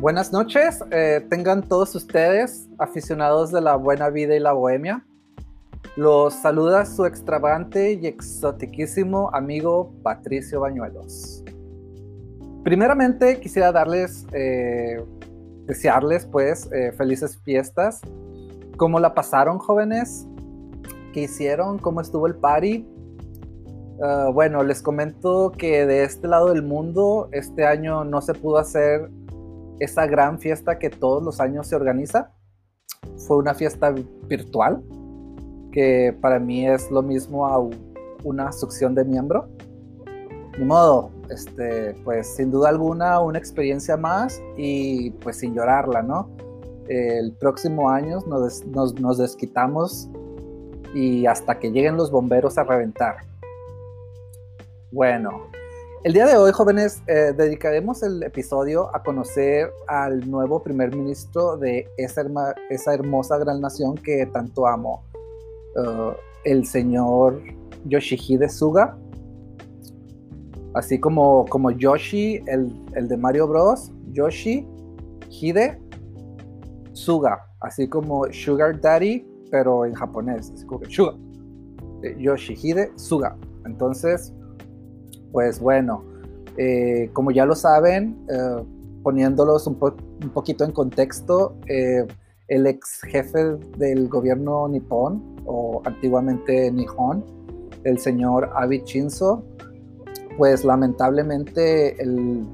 Buenas noches, eh, tengan todos ustedes, aficionados de la buena vida y la bohemia. Los saluda su extravagante y exotiquísimo amigo Patricio Bañuelos. Primeramente quisiera darles, eh, desearles pues eh, felices fiestas. ¿Cómo la pasaron jóvenes? ¿Qué hicieron? ¿Cómo estuvo el party? Ah, bueno, les comento que de este lado del mundo este año no se pudo hacer esa gran fiesta que todos los años se organiza. Fue una fiesta virtual, que para mí es lo mismo a una succión de miembro. Ni modo, este, pues sin duda alguna una experiencia más y pues sin llorarla, ¿no? El próximo año nos, nos desquitamos y hasta que lleguen los bomberos a reventar. Bueno, el día de hoy, jóvenes, eh, dedicaremos el episodio a conocer al nuevo primer ministro de esa, hermosa gran nación que tanto amo, uh, el señor Yoshihide Suga, así como, como Yoshi, el, de Mario Bros. Yoshi Hide Suga, así como Sugar Daddy, pero en japonés, Suga. Yoshihide Suga. Entonces, pues bueno, eh, como ya lo saben, eh, poniéndolos un, poquito en contexto, eh, el ex jefe del gobierno nipón, o antiguamente Nihon, el señor Abe Shinzo, pues lamentablemente el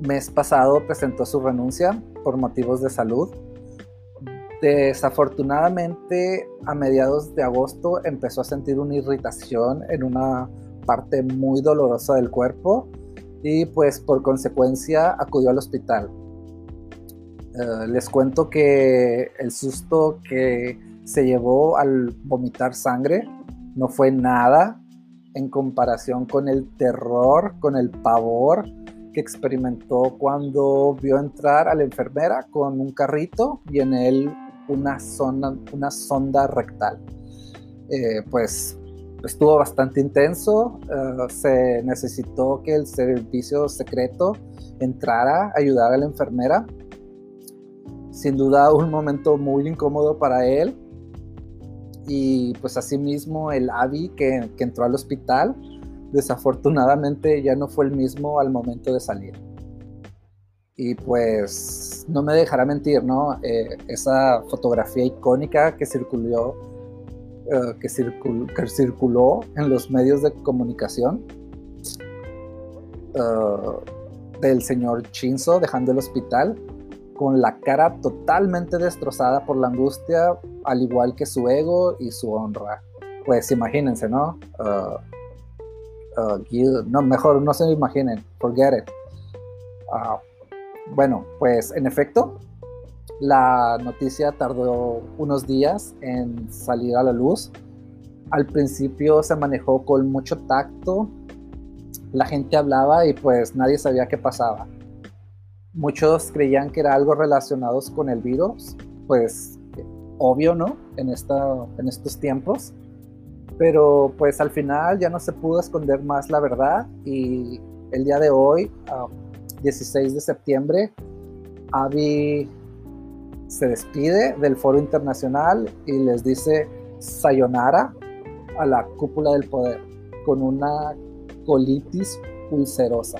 mes pasado presentó su renuncia por motivos de salud. Desafortunadamente, a mediados de agosto empezó a sentir una irritación en una parte muy dolorosa del cuerpo y pues por consecuencia acudió al hospital. Eh, les cuento que el susto que se llevó al vomitar sangre no fue nada en comparación con el terror, con el pavor que experimentó cuando vio entrar a la enfermera con un carrito y en él una, sonda, una sonda rectal. Eh, pues estuvo bastante intenso. Eh, se necesitó que el servicio secreto entrara a ayudar a la enfermera. Sin duda un momento muy incómodo para él. Y pues asimismo el Avi que, que entró al hospital, desafortunadamente ya no fue el mismo al momento de salir. Y pues no me dejará mentir, ¿no? Eh, esa fotografía icónica que circuló eh, que, circuló en los medios de comunicación eh, del señor Chinzo dejando el hospital con la cara totalmente destrozada por la angustia, al igual que su ego y su honra. Pues imagínense, ¿no? Uh, no, mejor no se imaginen, forget it. Ah, bueno, pues en efecto, la noticia tardó unos días en salir a la luz. Al principio se manejó con mucho tacto. La gente hablaba y pues nadie sabía qué pasaba. Muchos creían que era algo relacionado con el virus, pues obvio, ¿no? En, estos tiempos. Pero pues al final ya no se pudo esconder más la verdad y el día de hoy, 16 de septiembre, Avi se despide del foro internacional y les dice sayonara a la cúpula del poder con una colitis ulcerosa.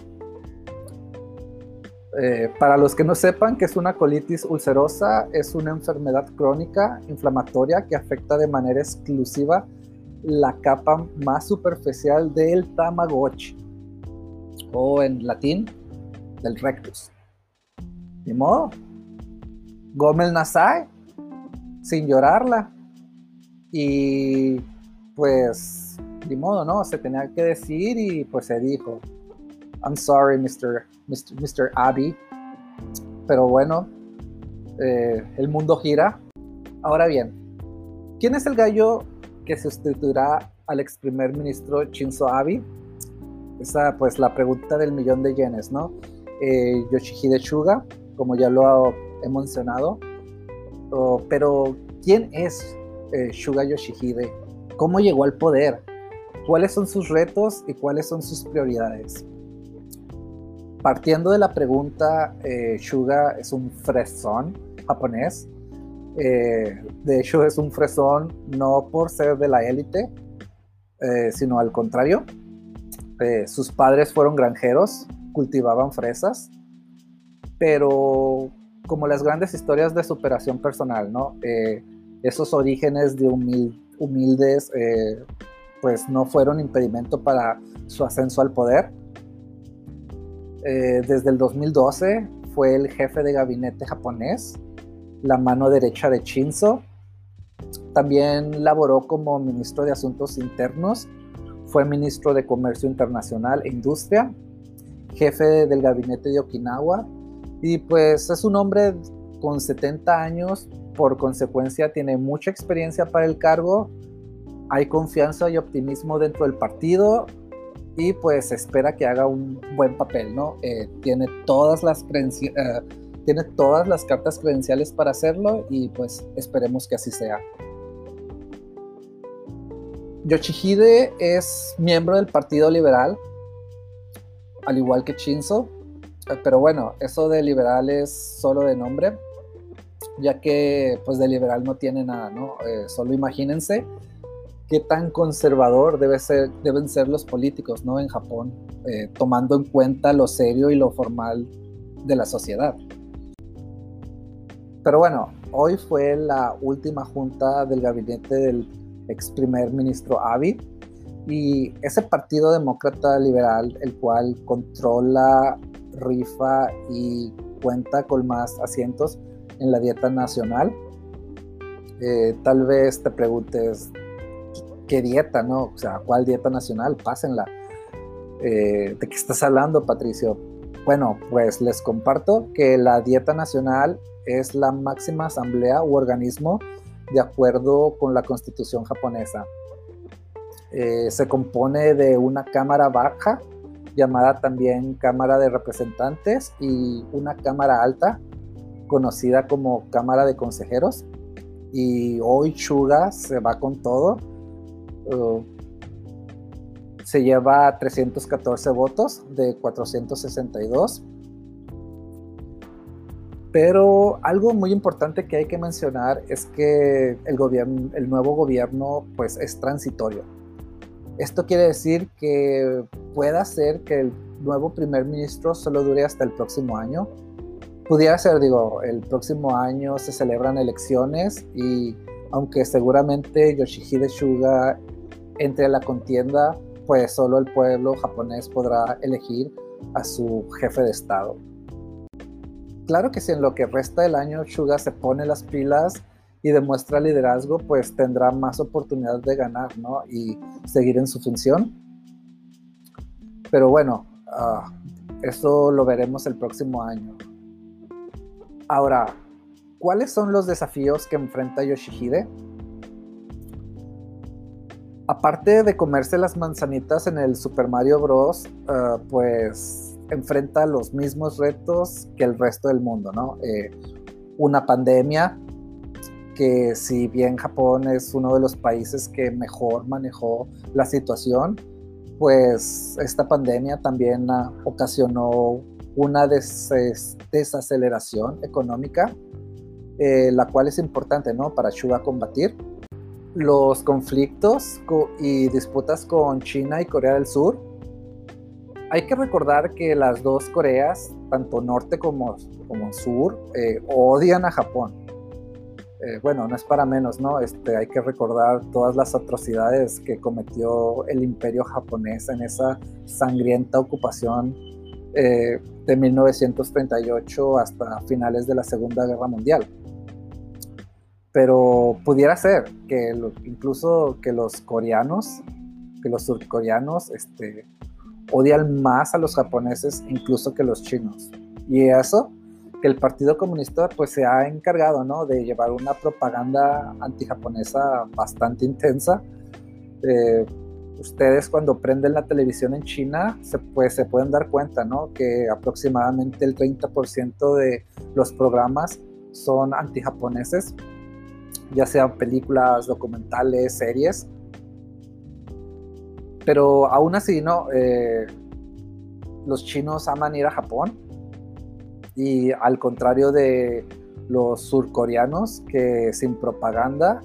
Eh, para los que no sepan que es una colitis ulcerosa, es una enfermedad crónica inflamatoria que afecta de manera exclusiva la capa más superficial del tamagotchi, o en latín, del rectus. Ni modo, Gómez Nasai, sin llorarla. Y pues, de modo, ¿no? Se tenía que decir y pues se dijo. I'm sorry, Mr. Mr. Mr. Abby. Pero bueno, eh, el mundo gira. Ahora bien, ¿quién es el gallo que sustituirá al ex primer ministro Shinzo Abe? Esa pues la pregunta del millón de yenes, ¿no? Eh, Yoshihide Suga, como ya lo he mencionado. pero, ¿quién es eh, Shuga Yoshihide? ¿Cómo llegó al poder? ¿Cuáles son sus retos y cuáles son sus prioridades? partiendo de la pregunta, eh, Shuga es un fresón japonés. Eh, de hecho, es un fresón no por ser de la élite, eh, sino al contrario. sus padres fueron granjeros, cultivaban fresas, pero como las grandes historias de superación personal, ¿no? esos orígenes de humildes, pues no fueron impedimento para su ascenso al poder eh, desde el 2012 fue el jefe de gabinete japonés, la mano derecha de Shinzo. También laboró como ministro de Asuntos Internos, fue ministro de Comercio Internacional e Industria, jefe del gabinete de Okinawa y pues es un hombre con 70 años, por consecuencia tiene mucha experiencia para el cargo, hay confianza y optimismo dentro del partido y pues espera que haga un buen papel, ¿no? Eh, tiene, todas las eh, tiene todas las cartas credenciales para hacerlo y pues esperemos que así sea. Yoshihide es miembro del Partido Liberal, al igual que Shinzo, pero bueno, eso de liberal es solo de nombre, ya que pues de liberal no tiene nada, ¿no? solo imagínense qué tan conservador ser, deben ser los políticos ¿no? en Japón, eh, tomando en cuenta lo serio y lo formal de la sociedad. Pero bueno, hoy fue la última junta del gabinete del ex primer ministro Abe y ese partido demócrata liberal, el cual controla, rifa y cuenta con más asientos en la dieta nacional, eh, tal vez te preguntes, qué dieta, ¿no? O sea, ¿cuál dieta nacional? Pásenla. Eh, ¿De qué estás hablando, Patricio? Bueno, pues les comparto que la dieta nacional es la máxima asamblea u organismo de acuerdo con la constitución japonesa. Eh, se compone de una cámara baja, llamada también Cámara de Representantes, y una cámara alta, conocida como Cámara de Consejeros. Y hoy Chuga se va con todo se lleva 314 votos de 462. Pero algo muy importante que hay que mencionar es que el, gobierno, el nuevo gobierno pues es transitorio. Esto quiere decir que pueda ser que el nuevo primer ministro solo dure hasta el próximo año. Pudiera ser, digo, el próximo año se celebran elecciones y aunque seguramente Yoshihide Suga entre la contienda, pues solo el pueblo japonés podrá elegir a su jefe de Estado. Claro que si en lo que resta del año Suga se pone las pilas y demuestra liderazgo, pues tendrá más oportunidad de ganar, ¿no? Y seguir en su función. Pero bueno, uh, eso lo veremos el próximo año. Ahora, ¿cuáles son los desafíos que enfrenta Yoshihide? aparte de comerse las manzanitas en el Super Mario Bros., eh, pues enfrenta los mismos retos que el resto del mundo, ¿no? Eh, una pandemia, que si bien Japón es uno de los países que mejor manejó la situación, pues esta pandemia también ocasionó una desaceleración económica, eh, la cual es importante, ¿no? Para Chuga combatir los conflictos y disputas con China y Corea del Sur, hay que recordar que las dos Coreas, tanto norte como, como sur, eh, odian a Japón. Eh, bueno, no es para menos, ¿no? Este, hay que recordar todas las atrocidades que cometió el imperio japonés en esa sangrienta ocupación eh, de 1938 hasta finales de la Segunda Guerra Mundial pero pudiera ser que incluso que los coreanos, que los surcoreanos, este, odian más a los japoneses incluso que los chinos. Y eso, que el Partido Comunista pues se ha encargado, ¿no? De llevar una propaganda antijaponesa bastante intensa. Eh, ustedes cuando prenden la televisión en China se, pues, se pueden dar cuenta, ¿no? Que aproximadamente el 30% de los programas son antijaponeses ya sean películas, documentales, series. Pero aún así, ¿no? Eh, los chinos aman ir a Japón y al contrario de los surcoreanos que sin propaganda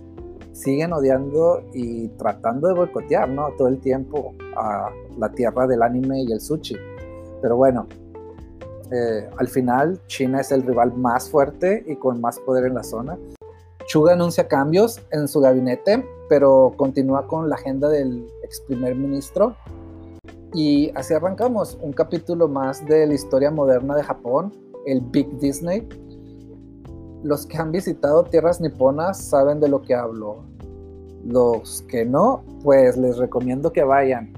siguen odiando y tratando de boicotear, ¿no? Todo el tiempo a la tierra del anime y el sushi. Pero bueno, eh, al final China es el rival más fuerte y con más poder en la zona. Chuga anuncia cambios en su gabinete, pero continúa con la agenda del ex primer ministro. Y así arrancamos un capítulo más de la historia moderna de Japón, el Big Disney. Los que han visitado tierras niponas saben de lo que hablo. Los que no, pues les recomiendo que vayan.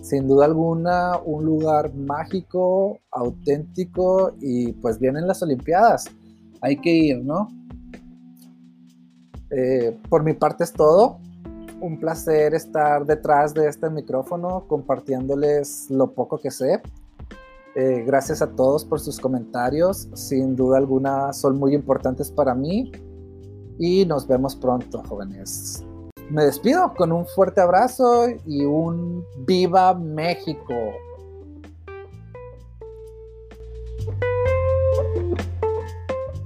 Sin duda alguna, un lugar mágico, auténtico y pues vienen las Olimpiadas. Hay que ir, ¿no? Eh, por mi parte es todo. Un placer estar detrás de este micrófono compartiéndoles lo poco que sé. Eh, gracias a todos por sus comentarios. Sin duda alguna son muy importantes para mí. Y nos vemos pronto, jóvenes. Me despido con un fuerte abrazo y un viva México.